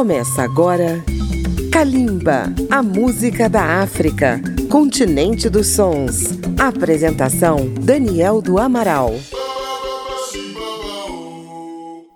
Começa agora Kalimba, a música da África, continente dos sons. Apresentação Daniel do Amaral.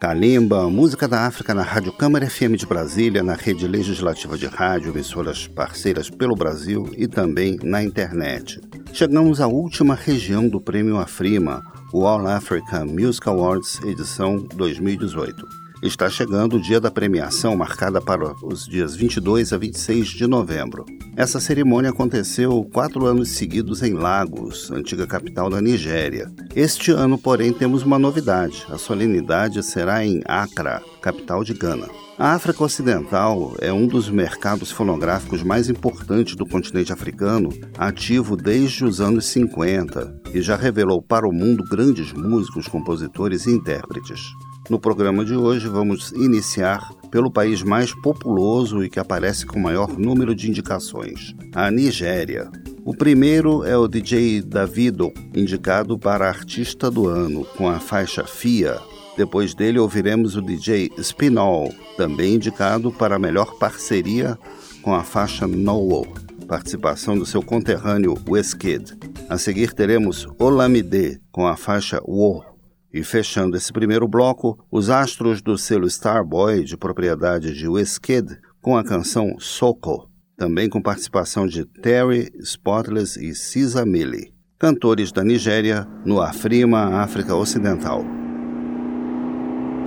Kalimba, música da África na Rádio Câmara FM de Brasília, na rede legislativa de rádio, emissoras parceiras pelo Brasil e também na internet. Chegamos à última região do Prêmio Afrima, o All African Music Awards edição 2018. Está chegando o dia da premiação, marcada para os dias 22 a 26 de novembro. Essa cerimônia aconteceu quatro anos seguidos em Lagos, antiga capital da Nigéria. Este ano, porém, temos uma novidade: a solenidade será em Accra, capital de Gana. A África Ocidental é um dos mercados fonográficos mais importantes do continente africano, ativo desde os anos 50 e já revelou para o mundo grandes músicos, compositores e intérpretes. No programa de hoje, vamos iniciar pelo país mais populoso e que aparece com maior número de indicações, a Nigéria. O primeiro é o DJ Davido, indicado para Artista do Ano, com a faixa FIA. Depois dele, ouviremos o DJ Spinall, também indicado para melhor parceria com a faixa Nowo, participação do seu conterrâneo Wizkid. A seguir teremos Olamide, com a faixa War. E fechando esse primeiro bloco, os astros do selo Starboy, de propriedade de Wizkid, com a canção Soko, também com participação de Terry, Spotless e Cisa Millie, cantores da Nigéria no Afrima, África Ocidental.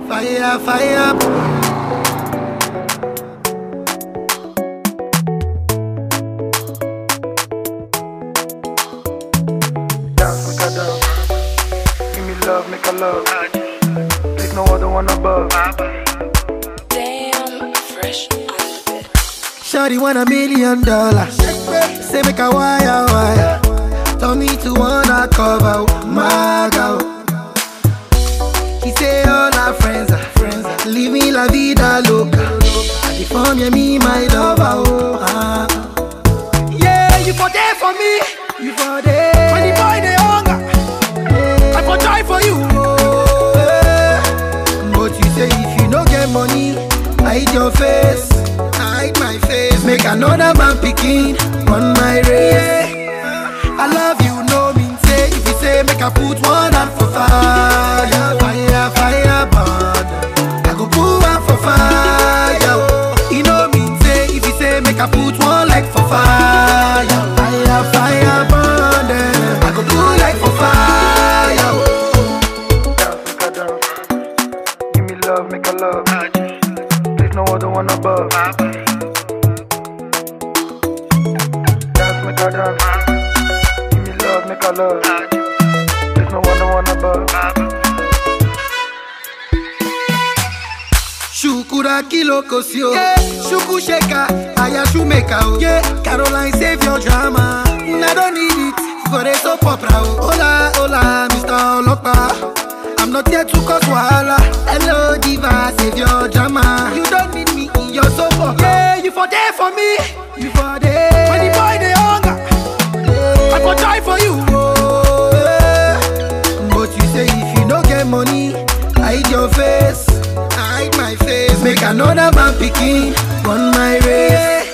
Fire, fire. Love. There's no other one above. Damn, fresh Shorty want a million dollars. Say make a wire wire. Tell me to wanna cover my girl. He say all our friends are friends. Living la vida loca. I deform you, me my lover. Oh, ah. Yeah, you for there for me. You for there. Hide your face, hide my face. Make another man picking on my race. I love you, no mean say. If you say make I put one hand for fire, make a dance. Give me love, make a love. There's no one, no one above. Shukura kilo kosio, yeah. Shuku sheka, aya shumeka oh. Yeah, Caroline save your drama. I don't need it for a soap opera. Oh. Hola, hola, Mr. Olopa. I'm not here to cause wahala. Hello, diva, save your drama. You don't need me in your sofa. Yeah, you for there for me. You for there. Another man picking on my race.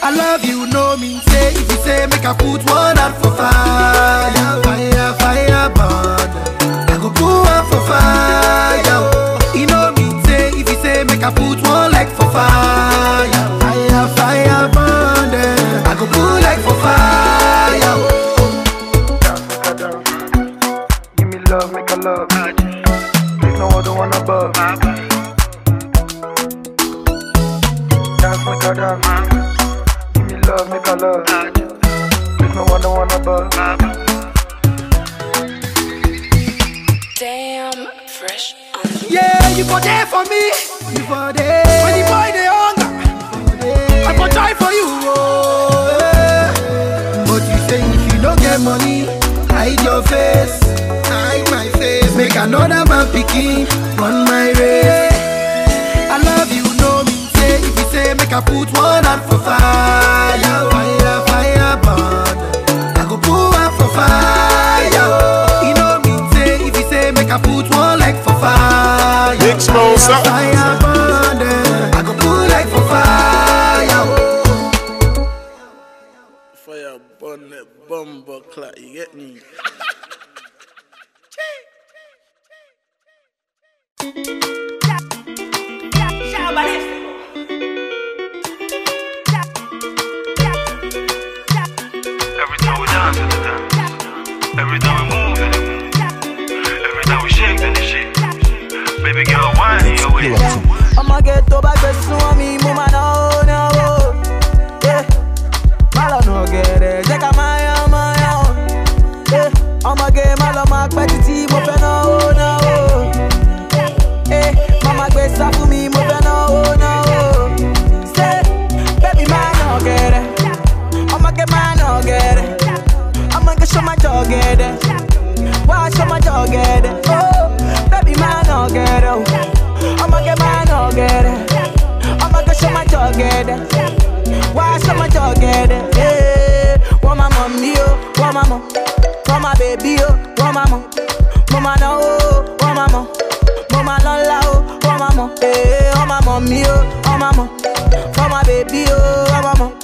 I love you, no mean say. If you say make I put one out for fire, fire, fire, burn go put one for fire. If you don't get money, hide your face, hide my face. Make another man picking on my race. I love you, no me say if you say make I put one hand for fire, fire, fire, burn. I go put one for fire. You know me say if you say make I put one leg for fire. Big Smosa. Fire burn bumper clock, you get me? Every time we dance to dance. Every time we move to. Every time we shake to the shake. Baby girl, wine in your way. I'ma get to back the swami, Yeah, I'ma get malo ma pẹ́ títí mo fẹ́ náwó náwó. Yeah, mama gbé sá fún mi mo fẹ́ náwó náwó. Say, baby man no get it. I'ma get man no get it. I'ma get show my dog get it. Why show my dog get it? Oh, baby man no get it. I'ma get man no get it. I'ma go show my dog get it. Why show my dog get it? Yeah, want my mommy oh, want my mom, want my baby oh, want my mom, mama no want my mom, mama no la oh, want my mom, eh, want my mommy oh, want my mom, want my baby oh, want my mom, mama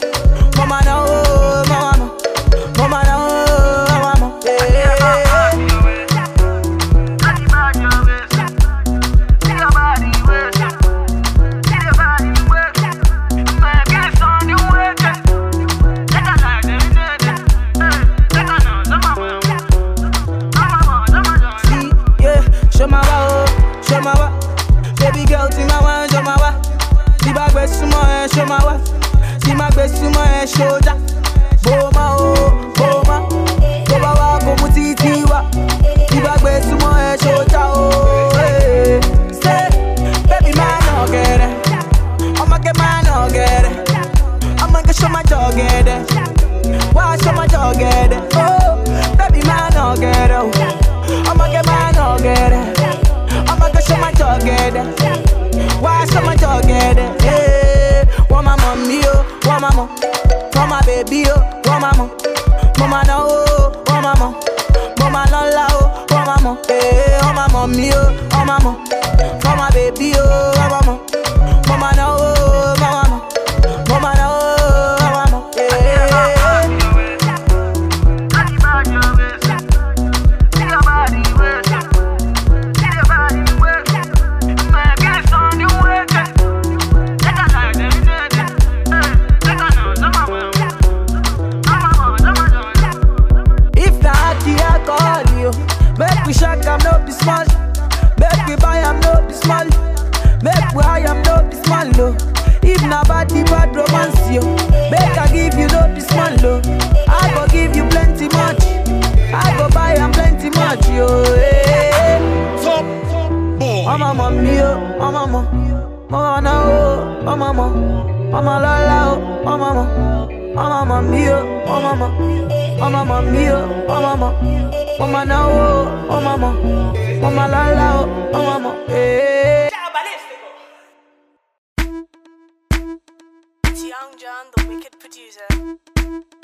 show my wa. Baby girl, see my wa, show my wa. See my best sumo, eh, show my wa. See my best sumo, eh, show ja. Boma, oh, boma. Boma wa, komu titi wa. See my best sumo, eh, show ja, eh. Say, baby man, no get it. I'ma get man, no get it. I'ma get show my dog get it. Why show my dog get it? Oh, baby man, no get it. I'ma get man, no get it. Baby, oh, my mom, mama no, oh, want my mom, mama no la, oh, my mom, eh, want my mommy, oh, my mom, my baby, oh, mom, mama oh, I'm a mom. Mama oh, I'm a mom. Mama la la oh, I'm a mom. I'm a mommy, oh, I'm a mom. I'm a mommy, oh, I'm a mom. Mama na oh, I'm a mom. Mama la la oh, I'm a mom. Hey. It's Young John, the wicked producer.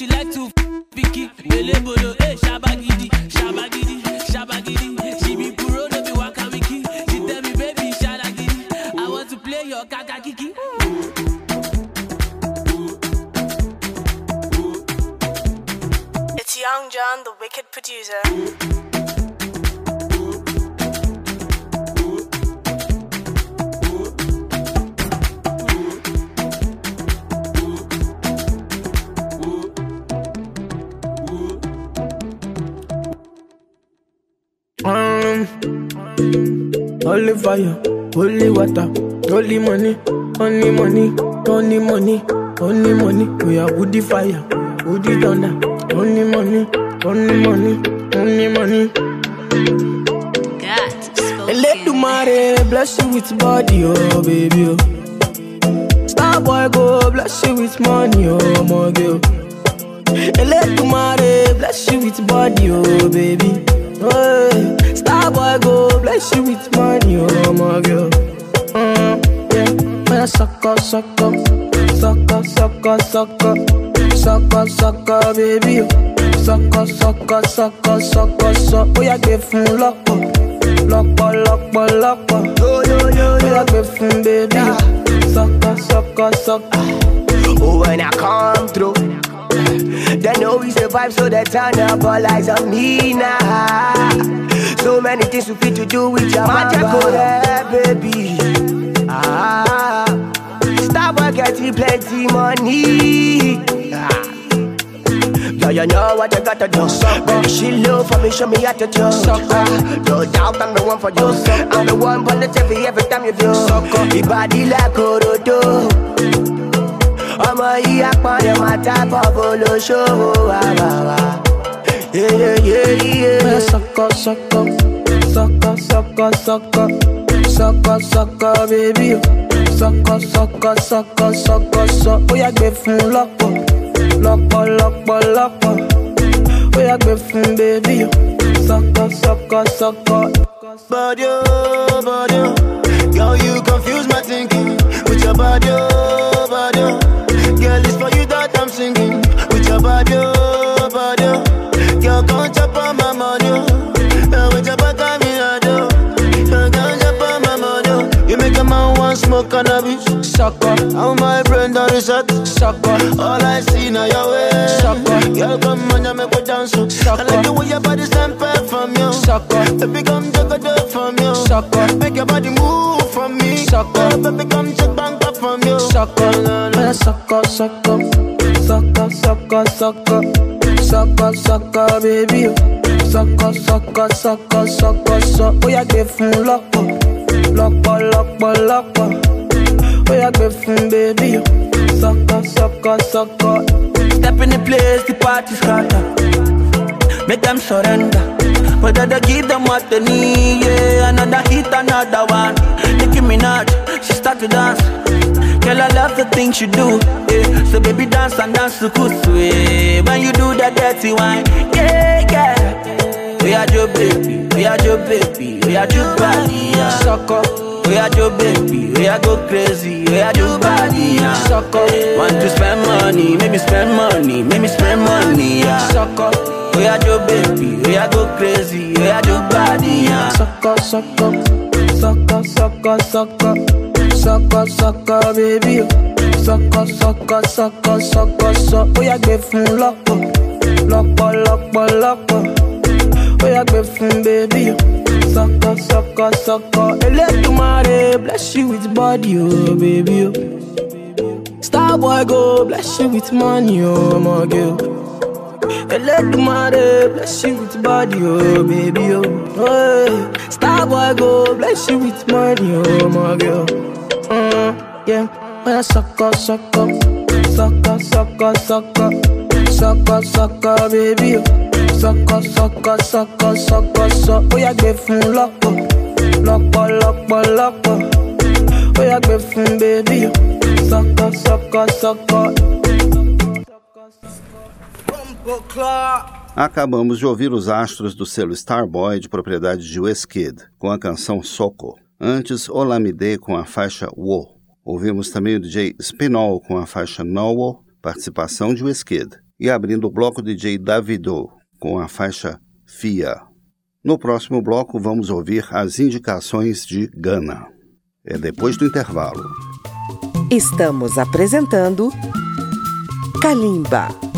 She like to fire, holy water, holy money, only money, only money, only money. We are woody fire, woody thunder, only money, only money, only money. Let the mare bless you with body, oh baby. Oh. Star boy go bless you with money, oh my girl. Let the mare bless you with body, oh baby. Hey, star boy go bless you with money, oh my girl. Mm, yeah, when I suck up, suck up, suck up, suck up, suck up, suck up, suck up, baby. Suck up, suck up, suck up, suck up, suck up. Oh yeah, give fun lọ́pọ̀, lọ́pọ̀, lọ́pọ̀, lọ́pọ̀. Yo yo yo yo, oh yeah, give fun baby. Suck up, suck up, suck up. Oh, when I come through, they know we survive, so they turn up all eyes on me now. So many things we fit to do with your magic, yeah, baby. Ah, stop getting plenty money. Ah. Yeah, you know what you gotta do. Baby, she low for me, show me how to do. Ah, no doubt I'm the one for you. I'm the one for the TV every time you do. Your body like Orodo. Ọmọ yìí apọ̀nrẹ̀ máa tábọ̀ bolóṣòwò wà wà wà. When I suck up, suck up, suck up, suck up, suck up, suck up, suck up, baby. Suck up, suck up, suck up, suck up. Oh yeah, gbé fún lọ́pọ̀, lọ́pọ̀, lọ́pọ̀, lọ́pọ̀. Oh yeah, gbé fún up, suck up, suck up. Body, oh, body, oh. Girl, you confuse my thinking with your body, oh, body. oh. Girl, it's for you that I'm singing with your body, oh, body. oh. Girl, come chop on my money, oh. With your back on me, I do. Uh, Come chop on my money, oh. You make a man want smoke cannabis. Suck up, How my brain done reset. suck up, All I see now your way. Suck up. Girl, come on, you make me dance. oh. Suck I like the way your body stand back from you. suck up, Baby, come take a dip from you. suck up, Make your body move from me. Suck up. Oh, baby, come bank up from you. suck up. I suck up, suck up, suck up, suck up, suck up, suck up, suck up, baby. Suck up, suck up, suck up, suck up, suck. Oh yeah, gbé fún lọ́pọ̀, lọ́pọ̀, lọ́pọ̀, lọ́pọ̀. Oh yeah, gbé fún baby. Suck up, suck up, suck up. Step in the place, the party scatter. Make them surrender. But I give them what they need, yeah. Another hit, another one. Nicki Minaj, she start to dance. Girl, I love the things you do, yeah. So baby, dance and dance to kusu, yeah. When you do that dirty wine, yeah, yeah. We are your baby, we are your baby, we are your body, yeah. Suck up, We are your baby, we are go crazy, we are your body, yeah. suck up, Want to spend money, make me spend money, make me spend money, yeah. suck up, We are your baby, we are go crazy, we are your body, yeah. suck up, suck up, suck up, suck up, suck up, Suck up, suck up, suck up, suck up, suck. Oh yeah, gbé fún lọ́pọ̀, lọ́pọ̀, lọ́pọ̀, lọ́pọ̀. Oh yeah, gbé fún up, suck up, suck up. Elédùmarè bless you with body, oh baby. Oh. Star boy go bless you with money, oh my girl. Elédùmarè bless you with body, oh baby, oh. Hey. Star boy go bless you with money, oh my girl. Mm, yeah, when I suck up, suck up, suck up, suck up, suck up, suck up, suck up, baby, oh. Suck up, suck up, suck up, suck up, suck. Oh yeah, gbé fún lọ́pọ̀, lọ́pọ̀, lọ́pọ̀, lọ́pọ̀. Oh yeah, gbé fún baby, oh. Suck up, suck up, suck up. Acabamos de ouvir os astros do selo Starboy de propriedade de Wizkid, com a canção Soco. Antes, Olamide com a faixa Wo. Ouvimos também o DJ Spinol com a faixa Nowo, participação de Wizkid. E abrindo o bloco DJ Davido com a faixa FIA. No próximo bloco vamos ouvir as indicações de Gana. É depois do intervalo. Estamos apresentando Kalimba.